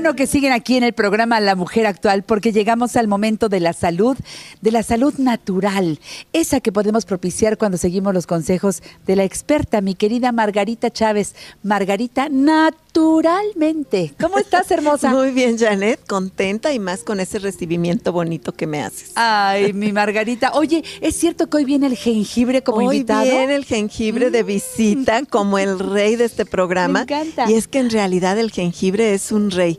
Bueno que siguen aquí en el programa La Mujer Actual porque llegamos al momento de la salud, de la salud natural, esa que podemos propiciar cuando seguimos los consejos de la experta, mi querida Margarita Chávez. Margarita naturalmente. ¿Cómo estás, hermosa? Muy bien, Janet, contenta y más con ese recibimiento bonito que me haces. Ay, mi Margarita. Oye, ¿es cierto que hoy viene el jengibre como hoy invitado? viene el jengibre de visita como el rey de este programa. Me encanta. Y es que en realidad el jengibre es un rey.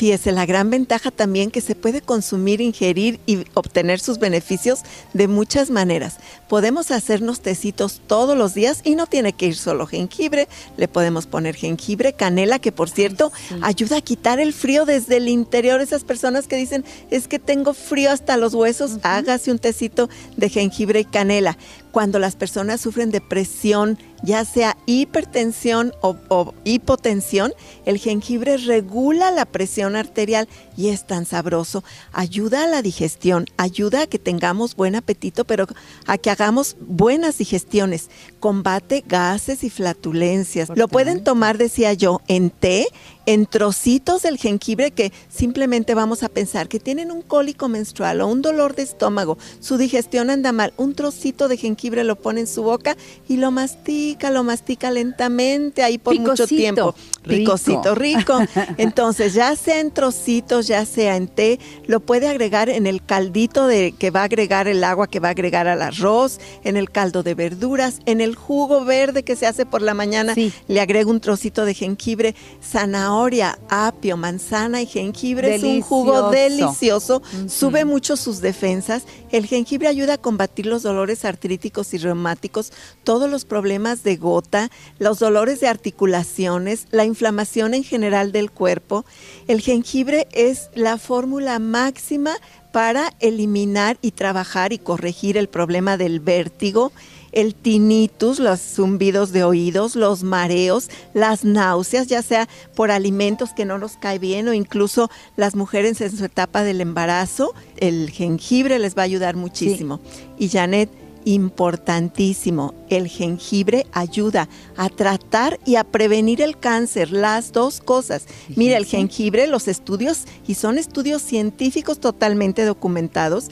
Fíjese, la gran ventaja también que se puede consumir, ingerir y obtener sus beneficios de muchas maneras. Podemos hacernos tecitos todos los días y no tiene que ir solo jengibre. Le podemos poner jengibre, canela, que por cierto ayuda a quitar el frío desde el interior. Esas personas que dicen, es que tengo frío hasta los huesos, hágase un tecito de jengibre y canela. Cuando las personas sufren depresión, ya sea hipertensión o, o hipotensión, el jengibre regula la presión arterial y es tan sabroso. Ayuda a la digestión, ayuda a que tengamos buen apetito, pero a que hagamos buenas digestiones. Combate gases y flatulencias. Lo pueden tomar, decía yo, en té, en trocitos del jengibre que simplemente vamos a pensar que tienen un cólico menstrual o un dolor de estómago, su digestión anda mal, un trocito de jengibre lo pone en su boca y lo mastica, lo mastica lentamente ahí por mucho tiempo. rico. Picosito rico. Entonces, ya sea en trocitos, ya sea en té, lo puede agregar en el caldito de que va a agregar el agua que va a agregar al arroz, en el caldo de verduras, en el jugo verde que se hace por la mañana, Sí. le agrego un trocito de jengibre, zanahoria, apio, manzana y jengibre. Es un jugo Delicioso. sube mucho sus defensas. El jengibre ayuda a combatir los dolores artríticos y reumáticos, todos los problemas de gota, los dolores de articulaciones, la inflamación en general del cuerpo. El jengibre es la fórmula máxima para eliminar y trabajar y corregir el problema del vértigo, el tinnitus, los zumbidos de oídos, los mareos, las náuseas, ya sea por alimentos que no nos cae bien o incluso las mujeres en su etapa del embarazo, el jengibre les va a ayudar muchísimo. Y Janet, importantísimo, el jengibre ayuda a tratar y a prevenir el cáncer, las dos cosas. Mira, el jengibre, los estudios, y son estudios científicos totalmente documentados,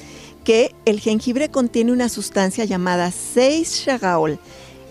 que el jengibre contiene una sustancia llamada 6-shagaol.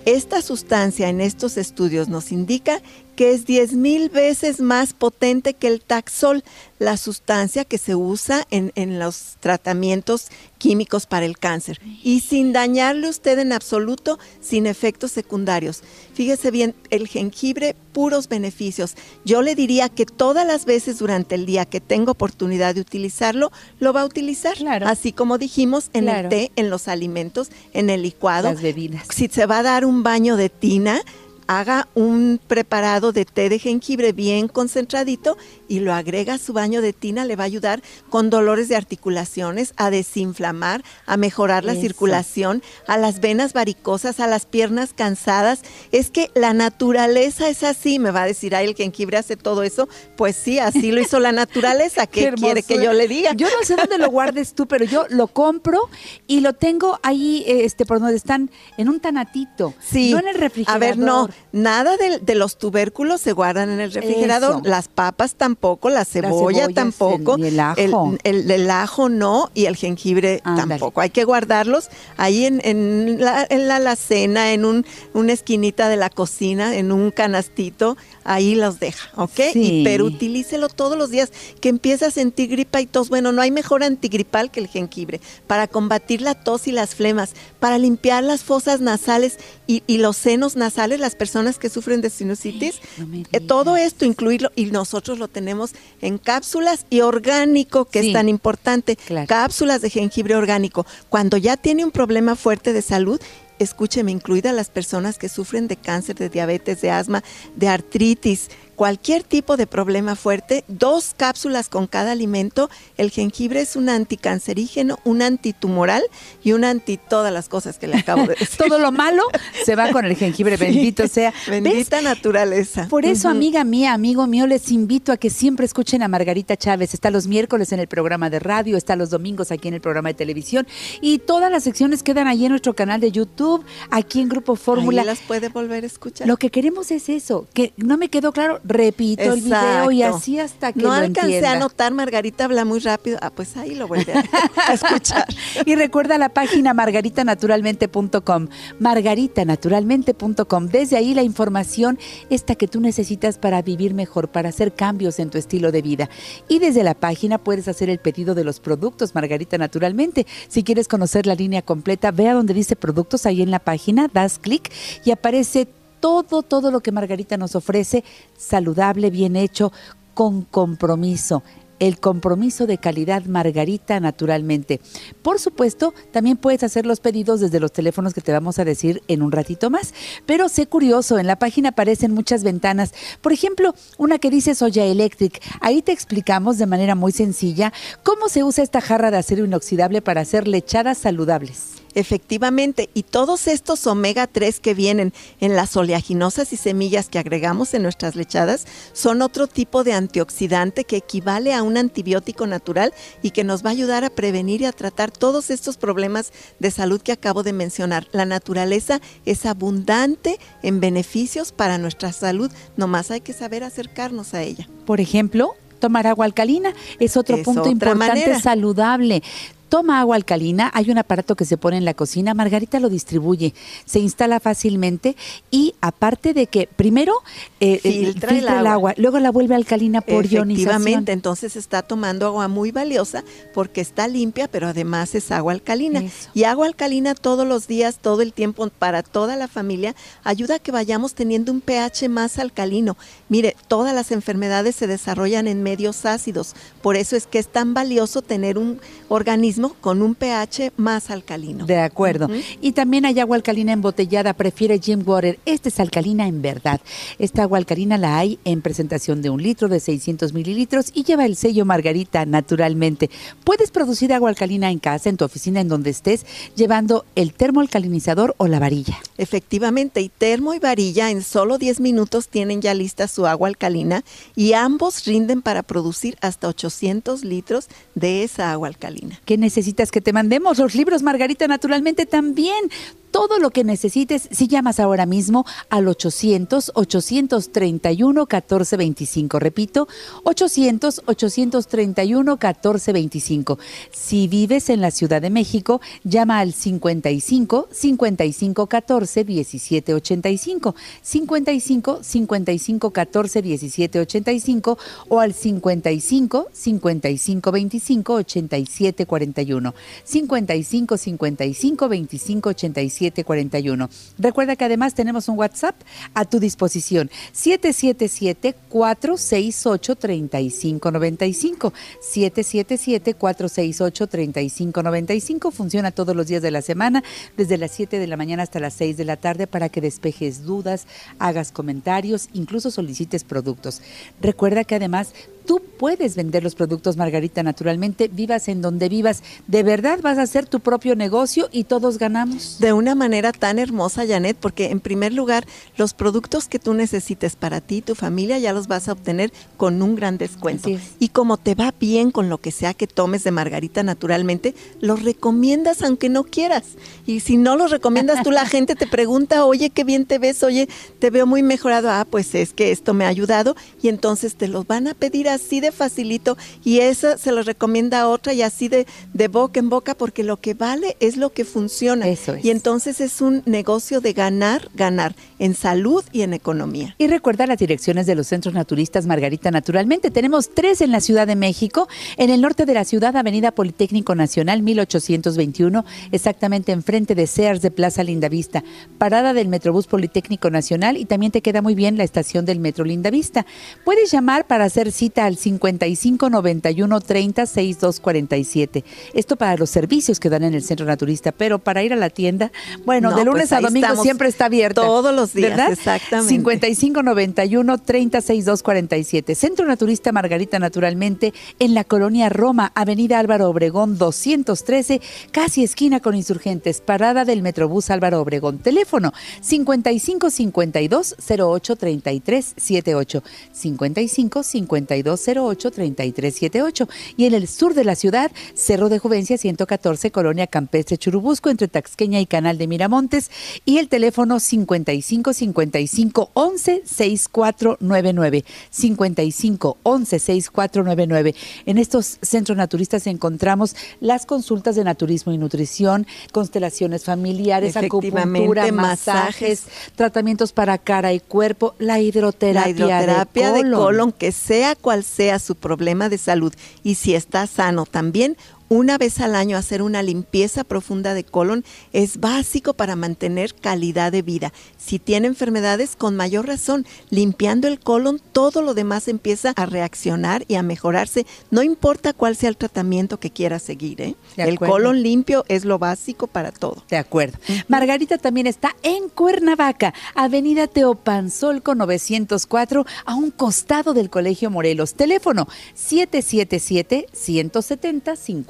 Esta sustancia en estos estudios nos indica que es 10 mil veces más potente que el taxol, la sustancia que se usa en, en los tratamientos químicos para el cáncer. Y sin dañarle usted en absoluto, sin efectos secundarios. Fíjese bien, el jengibre, puros beneficios. Yo le diría que todas las veces durante el día que tenga oportunidad de utilizarlo, lo va a utilizar. Claro. Así como dijimos, en Claro. el té, en los alimentos, en el licuado. Las bebidas. Si se va a dar un baño de tina, haga un preparado de té de jengibre bien concentradito y lo agrega a su baño de tina, le va a ayudar con dolores de articulaciones, a desinflamar, a mejorar la Eso. circulación, a las venas varicosas, a las piernas cansadas. Es que la naturaleza es así, me va a decir, ay, el jengibre hace todo eso. Pues sí, así lo hizo la naturaleza. ¿Qué, quiere que yo le diga? Yo no sé dónde lo guardes tú, pero yo lo compro y lo tengo ahí, este, por donde están, en un tanatito. Sí. No en el refrigerador. A ver, no, nada de, de los tubérculos se guardan en el refrigerador, Eso. las papas tampoco, la cebolla tampoco, el- ajo. el, el ajo no y el jengibre tampoco. Hay que guardarlos ahí en, en la, en la alacena, en un, una esquinita de la cocina, en un canastito, ahí los deja, ¿ok? Sí. Y, pero utilícelo todos los días, que empieza a sentir gripa y tos. Bueno, no hay mejor antigripal que el jengibre para combatir la tos y las flemas, para limpiar las fosas nasales y, y los senos nasales, las personas que sufren de sinusitis. No Eh, todo esto incluirlo y nosotros lo tenemos en cápsulas y orgánico, que Sí. es tan importante. Claro. Cápsulas de jengibre orgánico. Cuando ya tiene un problema fuerte de salud, escúcheme, incluida las personas que sufren de cáncer, de diabetes, de asma, de artritis, cualquier tipo de problema fuerte, dos cápsulas con cada alimento. El jengibre es un anticancerígeno, un antitumoral y un anti todas las cosas que le acabo de decir. Todo lo malo se va con el jengibre, bendito sea. Bendita naturaleza. Por eso, amiga mía, amigo mío, les invito a que siempre escuchen a Margarita Chávez. Está los miércoles en el programa de radio, está los domingos aquí en el programa de televisión y todas las secciones quedan ahí en nuestro canal de YouTube, aquí en Grupo Fórmula. las puede volver a escuchar. Lo que queremos es eso, que no me quedó claro, repito el video y así hasta que no lo alcancé a notar, Margarita habla muy rápido. Ah, pues ahí lo vuelve a, escuchar. y recuerda la página margaritanaturalmente.com, margaritanaturalmente.com. Desde ahí la información esta que tú necesitas para vivir mejor, para hacer cambios en tu estilo de vida. Y desde la página puedes hacer el pedido de los productos Margarita Naturalmente. Si quieres conocer la línea completa, ve a donde dice productos ahí en la página, das clic y aparece todo, todo lo que Margarita nos ofrece, saludable, bien hecho, con compromiso el compromiso de calidad Margarita naturalmente. Por supuesto, también puedes hacer los pedidos desde los teléfonos que te vamos a decir en un ratito más. Pero sé curioso, en la página aparecen muchas ventanas. Por ejemplo, una que dice Soya Electric. Ahí te explicamos de manera muy sencilla cómo se usa esta jarra de acero inoxidable para hacer lechadas saludables. Efectivamente, y todos estos omega 3 que vienen en las oleaginosas y semillas que agregamos en nuestras lechadas son otro tipo de antioxidante que equivale a un antibiótico natural y que nos va a ayudar a prevenir y a tratar todos estos problemas de salud que acabo de mencionar. La naturaleza es abundante en beneficios para nuestra salud, nomás hay que saber acercarnos a ella. Por ejemplo, tomar agua alcalina es otro punto importante saludable. Toma agua alcalina, hay un aparato que se pone en la cocina, Margarita lo distribuye, se instala fácilmente y aparte de que primero eh, eh, filtra, el, agua. luego la vuelve alcalina por Efectivamente, entonces está tomando agua muy valiosa porque está limpia, pero además es agua alcalina. Y agua alcalina todos los días, todo el tiempo, para toda la familia, ayuda a que vayamos teniendo un pH más alcalino. Mire, todas las enfermedades se desarrollan en medios ácidos, por eso es que es tan valioso tener un organismo con un pH más alcalino. De acuerdo. Y también hay agua alcalina embotellada, prefiere Jim Water. Esta es alcalina en verdad. Esta agua alcalina la hay en presentación de un litro de 600 mililitros y lleva el sello Margarita naturalmente. Puedes producir agua alcalina en casa, en tu oficina, en donde estés, llevando el termoalcalinizador o la varilla. Efectivamente, y termo y varilla en solo 10 minutos tienen ya lista su agua alcalina y ambos rinden para producir hasta 800 litros de esa agua alcalina. ¿Qué necesitas que te mandemos? Los libros, Margarita, naturalmente también todo lo que necesites si llamas ahora mismo al 800-831-1425. Repito, 800-831-1425. Si vives en la Ciudad de México, llama al 55 55 14 17 85, 55 55 14 17 85 o al 55 55 25 87 41, 55 55 25 87 741. Recuerda que además tenemos un WhatsApp a tu disposición, 777-468-3595. 777-468-3595. Funciona todos los días de la semana, desde las 7 de la mañana hasta las 6 de la tarde, para que despejes dudas, hagas comentarios, incluso solicites productos. Recuerda que además tú puedes vender los productos Margarita naturalmente, vivas en donde vivas. De verdad vas a hacer tu propio negocio y todos ganamos. De una manera tan hermosa, Janet, porque en primer lugar, los productos que tú necesites para ti y tu familia ya los vas a obtener con un gran descuento. Y como te va bien con lo que sea que tomes de Margarita naturalmente, los recomiendas aunque no quieras. Y si no los recomiendas tú, la gente te pregunta, oye, qué bien te ves, oye, te veo muy mejorado. Ah, pues es que esto me ha ayudado y entonces te los van a pedir así de facilito y eso se lo recomienda a otra y así de, de boca en boca porque lo que vale es lo que funciona. Eso es. Y entonces es un negocio de ganar, ganar en salud y en economía. Y recuerda las direcciones de los centros naturistas Margarita Naturalmente. Tenemos tres en la Ciudad de México, en el norte de la ciudad, Avenida Politécnico Nacional 1821, exactamente enfrente de Sears de Plaza Lindavista, parada del Metrobús Politécnico Nacional y también te queda muy bien la estación del Metro Lindavista. Puedes llamar para hacer cita al 55 91 30 6247. Esto para los servicios que dan en el centro naturista, pero para ir a la tienda, bueno, de lunes pues a domingo siempre está abierta. Todos los días, ¿verdad? exactamente. 55 91 30 6247. Centro Naturista Margarita Naturalmente en la colonia Roma, Avenida Álvaro Obregón 213, casi esquina con insurgentes, parada del Metrobús Álvaro Obregón. Teléfono 55 52 08 33 78. 55 52 08 33 78. Y en el sur de la ciudad, Cerro de Juvencia 114, Colonia Campestre Churubusco, entre Taxqueña y Canal de Miramontes. Y el teléfono 55 55 11 6499. 55 11 6499. En estos centros naturistas encontramos las consultas de naturismo y nutrición, constelaciones familiares, acupuntura, masajes, tratamientos para cara y cuerpo, la hidroterapia, la hidroterapia de, de colon. colon, que sea cual sea su problema de salud. Y si está sano también, una vez al año hacer una limpieza profunda de colon es básico para mantener calidad de vida. Si tiene enfermedades, con mayor razón, limpiando el colon, todo lo demás empieza a reaccionar y a mejorarse, no importa cuál sea el tratamiento que quiera seguir. ¿eh? El colon limpio es lo básico para todo. De acuerdo. Margarita también está en Cuernavaca, Avenida Teopanzolco 904, a un costado del Colegio Morelos. Teléfono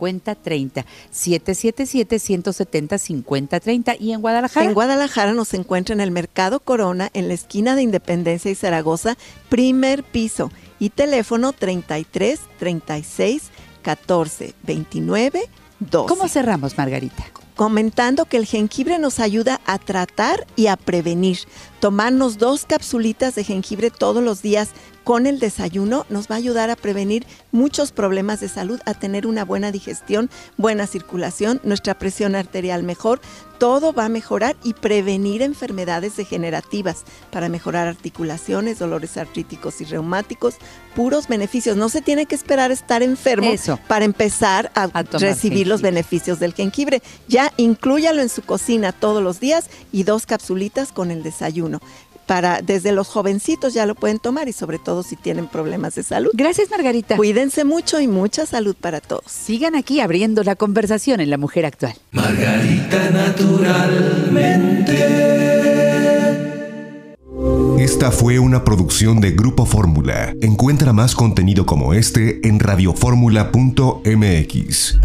777-170-5030. 777-170-5030. ¿Y en Guadalajara? En Guadalajara nos encuentra en el Mercado Corona, en la esquina de Independencia y Zaragoza, primer piso. Y teléfono 33 36 14 29 12. ¿Cómo cerramos, Margarita? comentando que el jengibre nos ayuda a tratar y a prevenir. Tomarnos dos capsulitas de jengibre todos los días con el desayuno nos va a ayudar a prevenir muchos problemas de salud, a tener una buena digestión, buena circulación, nuestra presión arterial mejor. Todo va a mejorar y prevenir enfermedades degenerativas para mejorar articulaciones, dolores artríticos y reumáticos, puros beneficios. No se tiene que esperar estar enfermo Eso. para empezar a, recibir los beneficios del jengibre. Ya inclúyalo en su cocina todos los días y dos capsulitas con el desayuno. Para, desde los jovencitos ya lo pueden tomar y sobre todo si tienen problemas de salud. Gracias, Margarita. Cuídense mucho y mucha salud para todos. Sigan aquí abriendo la conversación en La Mujer Actual. Margarita naturalmente. Esta fue una producción de Grupo Fórmula. Encuentra más contenido como este en radioformula.mx.